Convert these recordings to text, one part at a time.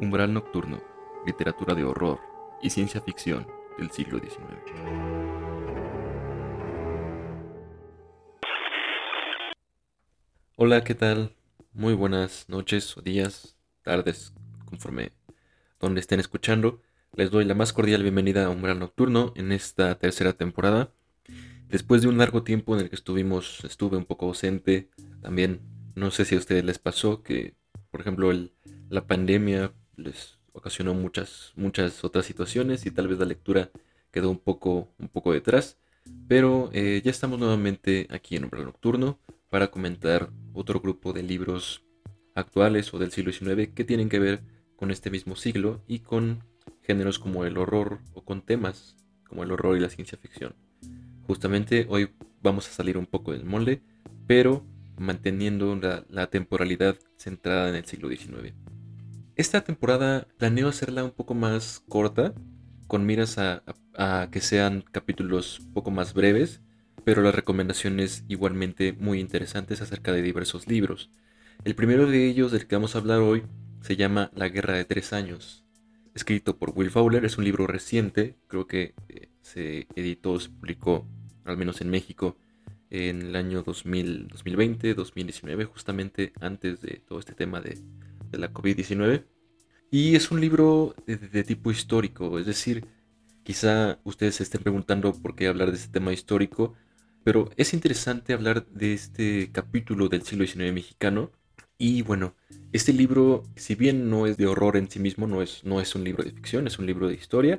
Umbral Nocturno, literatura de horror y ciencia ficción del siglo XIX. Hola, ¿qué tal? Muy buenas noches o días, tardes, conforme donde estén escuchando. Les doy la más cordial bienvenida a Umbral Nocturno en esta tercera temporada. Después de un largo tiempo en el que estuvimos, estuve un poco ausente, también no sé si a ustedes les pasó que, por ejemplo, la pandemia les ocasionó muchas, muchas otras situaciones y tal vez la lectura quedó un poco, un poco detrás. Pero eh, ya estamos nuevamente aquí en Umbral Nocturno para comentar otro grupo de libros actuales o del siglo XIX que tienen que ver con este mismo siglo y con géneros como el horror o con temas como el horror y la ciencia ficción. Justamente hoy vamos a salir un poco del molde, pero manteniendo la, la temporalidad centrada en el siglo XIX. Esta temporada planeo hacerla un poco más corta, con miras a, que sean capítulos un poco más breves, pero las recomendaciones igualmente muy interesantes acerca de diversos libros. El primero de ellos del que vamos a hablar hoy se llama La Guerra de Tres Años. Escrito por Will Fowler, es un libro reciente, creo que eh, se editó, se publicó, al menos en México, en el año 2020, 2019, justamente antes de todo este tema de, de la COVID-19. Y es un libro de, tipo histórico, es decir, quizá ustedes se estén preguntando por qué hablar de este tema histórico, pero es interesante hablar de este capítulo del siglo XIX mexicano. Y bueno, este libro, si bien no es de horror en sí mismo, no es, no es un libro de ficción, es un libro de historia,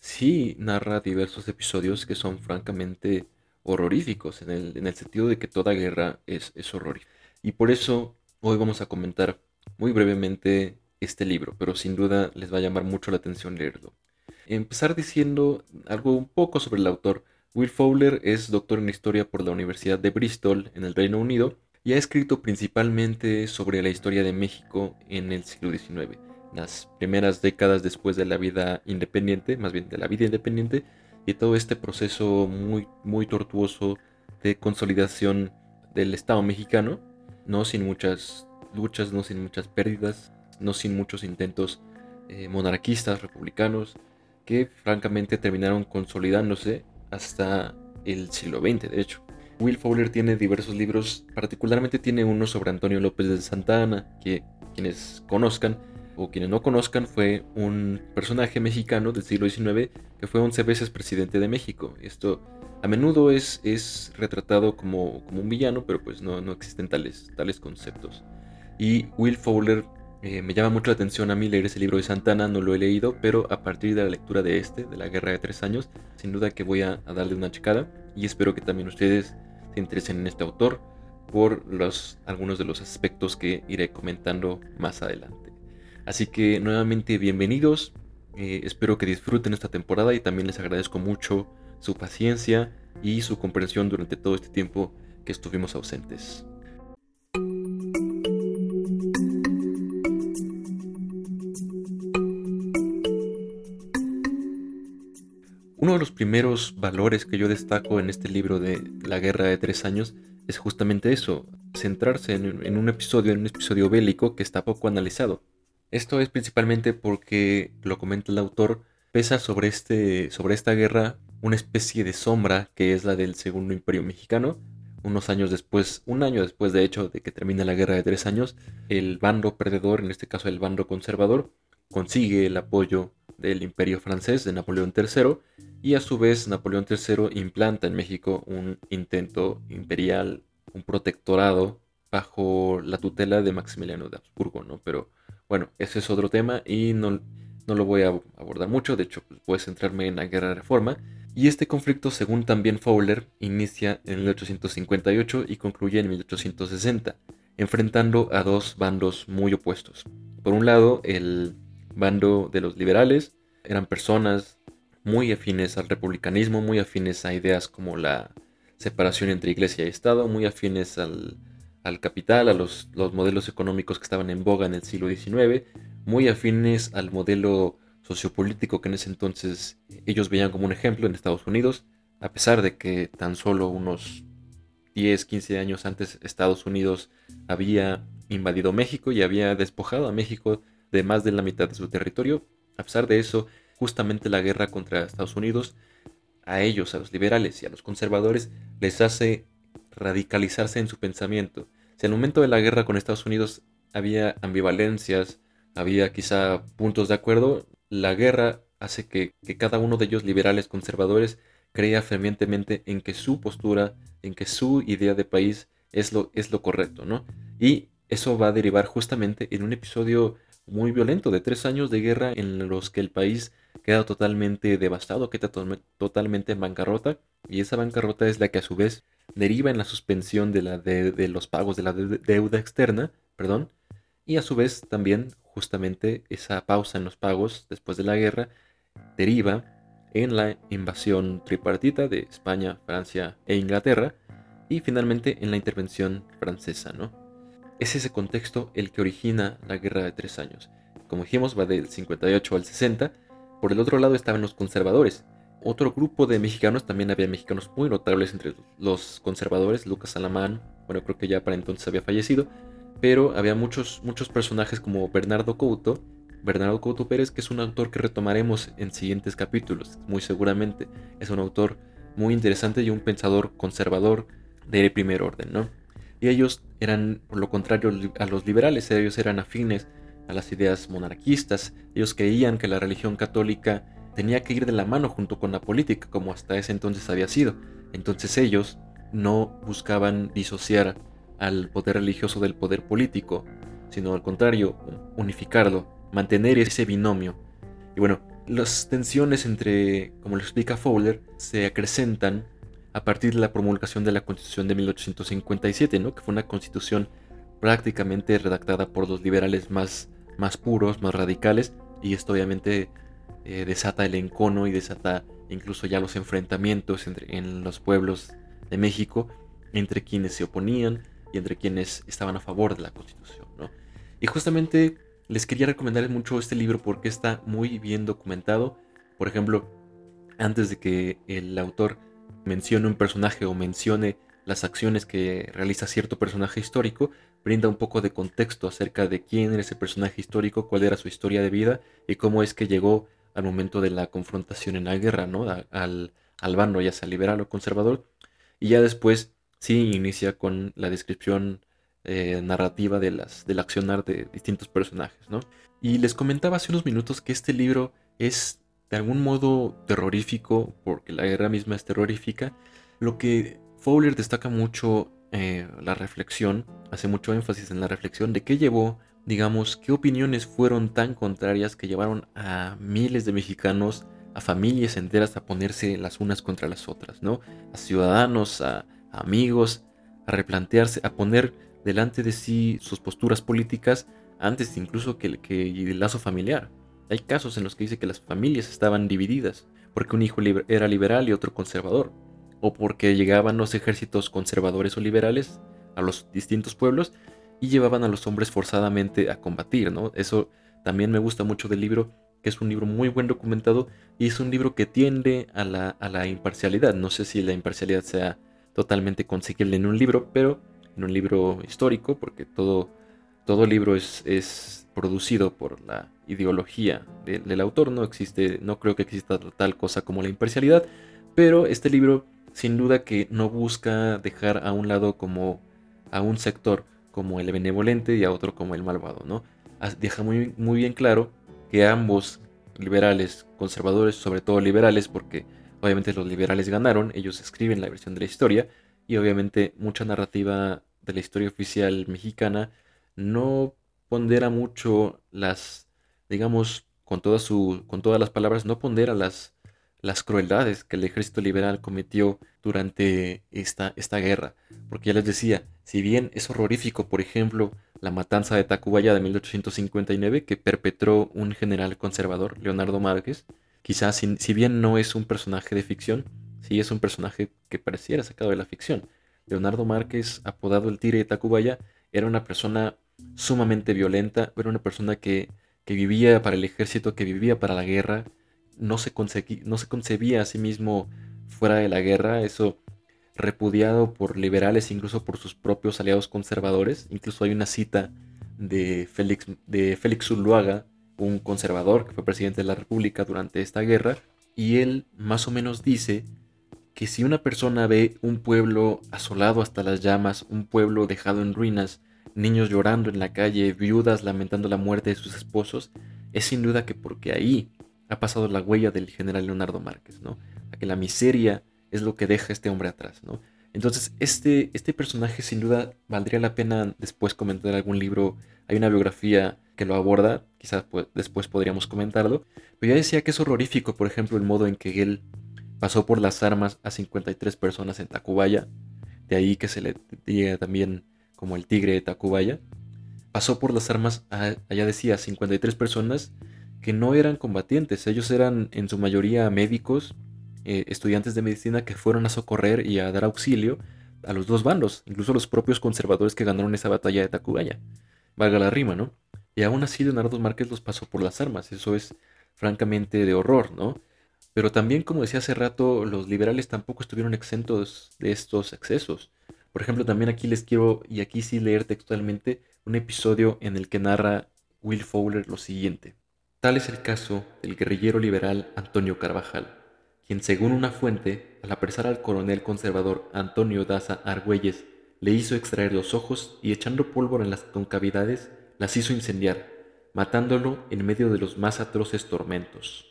sí narra diversos episodios que son francamente horroríficos, en el, en el sentido de que toda guerra es, es horrorífica. Y por eso hoy vamos a comentar muy brevemente este libro, pero sin duda les va a llamar mucho la atención leerlo. Empezar diciendo algo un poco sobre el autor. Will Fowler es doctor en historia por la Universidad de Bristol en el Reino Unido y ha escrito principalmente sobre la historia de México en el siglo XIX, las primeras décadas después de la vida independiente, más bien de la vida independiente, y todo este proceso muy, muy tortuoso de consolidación del Estado mexicano, no sin muchas luchas, no sin muchas pérdidas, no sin muchos intentos eh, monarquistas, republicanos, que francamente terminaron consolidándose hasta el siglo XX, de hecho. Will Fowler tiene diversos libros, particularmente tiene uno sobre Antonio López de Santa Ana, que quienes conozcan o quienes no conozcan fue un personaje mexicano del siglo XIX que fue 11 veces presidente de México. Esto a menudo es, es retratado como, como un villano, pero pues no, no existen tales, tales conceptos. Y Will Fowler eh, me llama mucho la atención a mí leer ese libro de Santana, no lo he leído, pero a partir de la lectura de este, de la Guerra de Tres Años, sin duda que voy a, darle una checada y espero que también ustedes se interesen en este autor por algunos de los aspectos que iré comentando más adelante. Así que nuevamente bienvenidos, eh, espero que disfruten esta temporada y también les agradezco mucho su paciencia y su comprensión durante todo este tiempo que estuvimos ausentes. Uno de los primeros valores que yo destaco en este libro de La Guerra de Tres Años es justamente eso, centrarse en, un episodio, en un episodio bélico que está poco analizado. Esto es principalmente porque, lo comenta el autor, pesa sobre, este, sobre esta guerra una especie de sombra que es la del Segundo Imperio Mexicano. Unos años después, un año después de hecho de que termina la guerra de tres años, el bando perdedor, en este caso el bando conservador, consigue el apoyo del Imperio francés de Napoleón III y a su vez Napoleón III implanta en México un intento imperial, un protectorado bajo la tutela de Maximiliano de Habsburgo, ¿no? Pero bueno, ese es otro tema y no, no lo voy a abordar mucho, de hecho pues, voy a centrarme en la Guerra de Reforma. Y este conflicto, según también Fowler, inicia en 1858 y concluye en 1860, enfrentando a dos bandos muy opuestos. Por un lado, el bando de los liberales eran personas muy afines al republicanismo, muy afines a ideas como la separación entre iglesia y Estado, muy afines al, capital, a los, modelos económicos que estaban en boga en el siglo XIX, muy afines al modelo sociopolítico que en ese entonces ellos veían como un ejemplo en Estados Unidos, a pesar de que tan solo unos 10, 15 años antes Estados Unidos había invadido México y había despojado a México de más de la mitad de su territorio. A pesar de eso, justamente la guerra contra Estados Unidos, a ellos, a los liberales y a los conservadores, les hace radicalizarse en su pensamiento. Si al momento de la guerra con Estados Unidos había ambivalencias, había quizá puntos de acuerdo, la guerra hace que, cada uno de ellos, liberales, conservadores, crea fervientemente en que su postura, en que su idea de país es lo, es lo correcto, ¿no? Y eso va a derivar justamente en un episodio muy violento de tres años de guerra en los que el país queda totalmente devastado, queda totalmente en bancarrota y esa bancarrota es la que a su vez deriva en la suspensión de, la los pagos de la deuda externa, perdón, y a su vez también justamente esa pausa en los pagos después de la guerra deriva en la invasión tripartita de España, Francia e Inglaterra y finalmente en la intervención francesa, ¿no? Es ese contexto el que origina la Guerra de Tres Años. Como dijimos, va del 58 al 60. Por el otro lado estaban los conservadores. Otro grupo de mexicanos, también había mexicanos muy notables entre los conservadores, Lucas Alamán, bueno, creo que ya para entonces había fallecido, pero había muchos, muchos personajes como Bernardo Couto, Bernardo Couto Pérez, que es un autor que retomaremos en siguientes capítulos, muy seguramente. Es un autor muy interesante y un pensador conservador de primer orden, ¿no? Y ellos eran, por lo contrario, a los liberales, ellos eran afines a las ideas monarquistas, ellos creían que la religión católica tenía que ir de la mano junto con la política, como hasta ese entonces había sido. Entonces ellos no buscaban disociar al poder religioso del poder político, sino al contrario, unificarlo, mantener ese binomio. Y bueno, las tensiones entre, como lo explica Fowler, se acrecentan a partir de la promulgación de la Constitución de 1857, ¿no? que fue una constitución prácticamente redactada por los liberales más, más puros, más radicales, y esto obviamente eh, desata el encono y desata incluso ya los enfrentamientos entre, en los pueblos de México entre quienes se oponían y entre quienes estaban a favor de la Constitución. ¿no? Y justamente les quería recomendar mucho este libro porque está muy bien documentado. Por ejemplo, antes de que el autor mencione un personaje o mencione las acciones que realiza cierto personaje histórico, brinda un poco de contexto acerca de quién era ese personaje histórico, cuál era su historia de vida y cómo es que llegó al momento de la confrontación en la guerra, ¿no? al, al bando, ya sea liberal o conservador. Y ya después sí inicia con la descripción eh, narrativa de las, del accionar de distintos personajes, ¿no? Y les comentaba hace unos minutos que este libro es de algún modo terrorífico, porque la guerra misma es terrorífica. Lo que Fowler destaca mucho eh, la reflexión, hace mucho énfasis en la reflexión de qué llevó, digamos, qué opiniones fueron tan contrarias que llevaron a miles de mexicanos, a familias enteras a ponerse las unas contra las otras, ¿no? A ciudadanos, a amigos, a replantearse, a poner delante de sí sus posturas políticas antes incluso que, que el lazo familiar. Hay casos en los que dice que las familias estaban divididas, porque un hijo era liberal y otro conservador, o porque llegaban los ejércitos conservadores o liberales a los distintos pueblos y llevaban a los hombres forzadamente a combatir, ¿no? Eso también me gusta mucho del libro, que es un libro muy buen documentado y es un libro que tiende a la, a la imparcialidad. No sé si la imparcialidad sea totalmente conseguible en un libro, pero en un libro histórico, porque todo, todo libro es, es producido por la ideología del autor, no existe, no creo que exista tal cosa como la imparcialidad, pero este libro sin duda que no busca dejar a un lado como a un sector como el benevolente y a otro como el malvado, ¿no? Deja muy, muy bien claro que ambos liberales, conservadores, sobre todo liberales, porque obviamente los liberales ganaron, ellos escriben la versión de la historia, y obviamente mucha narrativa de la historia oficial mexicana no pondera mucho las, digamos, con, toda su, con todas las palabras, no pondera las, las crueldades que el ejército liberal cometió durante esta, esta guerra. Porque ya les decía, si bien es horrorífico, por ejemplo, la matanza de Tacubaya de 1859 que perpetró un general conservador, Leonardo Márquez, quizás si, bien no es un personaje de ficción, sí es un personaje que pareciera sacado de la ficción. Leonardo Márquez, apodado el Tigre de Tacubaya, era una persona sumamente violenta, era una persona que, vivía para el ejército, que vivía para la guerra, no se, no se concebía a sí mismo fuera de la guerra, eso repudiado por liberales, incluso por sus propios aliados conservadores. Incluso hay una cita de Félix, de Félix un conservador que fue presidente de la República durante esta guerra, y él más o menos dice que si una persona ve un pueblo asolado hasta las llamas, un pueblo dejado en ruinas, niños llorando en la calle, viudas lamentando la muerte de sus esposos, es sin duda que porque ahí ha pasado la huella del general Leonardo Márquez, ¿no? A que la miseria es lo que deja este hombre atrás, ¿no? Entonces, este, este personaje sin duda valdría la pena después comentar algún libro. Hay una biografía que lo aborda, quizás pues, después podríamos comentarlo. Pero ya decía que es horrorífico, por ejemplo, el modo en que él pasó por las armas a 53 personas en Tacubaya. De ahí que se le diga también como el tigre de Tacubaya. Pasó por las armas, a, allá decía, 53 personas que no eran combatientes. Ellos eran en su mayoría médicos eh, estudiantes de medicina que fueron a socorrer y a dar auxilio a los dos bandos, incluso los propios conservadores que ganaron esa batalla de Tacubaya. Valga la rima, ¿no? Y aún así Leonardo Márquez los pasó por las armas, eso es francamente de horror, ¿no? Pero también, como decía hace rato, los liberales tampoco estuvieron exentos de estos excesos. Por ejemplo, también aquí les quiero, y aquí sí leer textualmente, un episodio en el que narra Will Fowler lo siguiente. Tal es el caso del guerrillero liberal Antonio Carvajal quien según una fuente, al apresar al coronel conservador Antonio Daza Argüelles, le hizo extraer los ojos y echando pólvora en las concavidades, las hizo incendiar, matándolo en medio de los más atroces tormentos.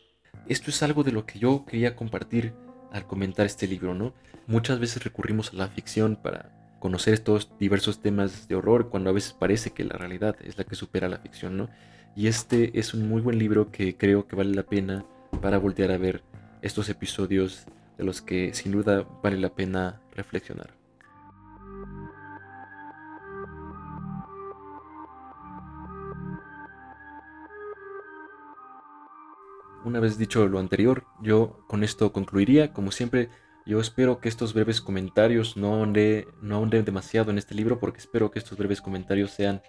Esto es algo de lo que yo quería compartir al comentar este libro, ¿no? Muchas veces recurrimos a la ficción para conocer estos diversos temas de horror cuando a veces parece que la realidad es la que supera la ficción, ¿no? Y este es un muy buen libro que creo que vale la pena para voltear a ver estos episodios de los que sin duda vale la pena reflexionar. Una vez dicho lo anterior, yo con esto concluiría. Como siempre, yo espero que estos breves comentarios no ahonden, no demasiado en este libro, porque espero que estos breves comentarios sean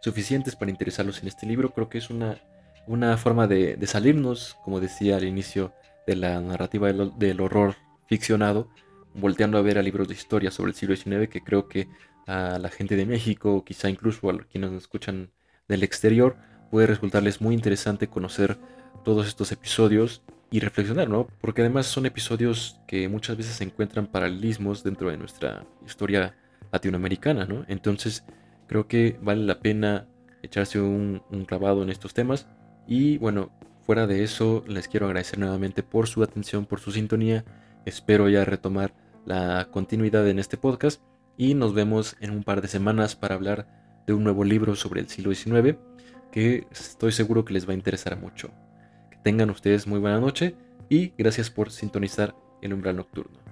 suficientes para interesarlos en este libro. Creo que es una, una forma de, salirnos, como decía al inicio, de la narrativa del, horror ficcionado, volteando a ver a libros de historia sobre el siglo XIX que creo que a la gente de México, quizá incluso a quienes nos escuchan del exterior, puede resultarles muy interesante conocer todos estos episodios y reflexionar, ¿no? Porque además son episodios que muchas veces se encuentran paralelismos dentro de nuestra historia latinoamericana, ¿no? Entonces creo que vale la pena echarse un, un clavado en estos temas y bueno, Fuera de eso, les quiero agradecer nuevamente por su atención, por su sintonía. Espero ya retomar la continuidad en este podcast y nos vemos en un par de semanas para hablar de un nuevo libro sobre el siglo XIX que estoy seguro que les va a interesar mucho. Que tengan ustedes muy buena noche y gracias por sintonizar el umbral nocturno.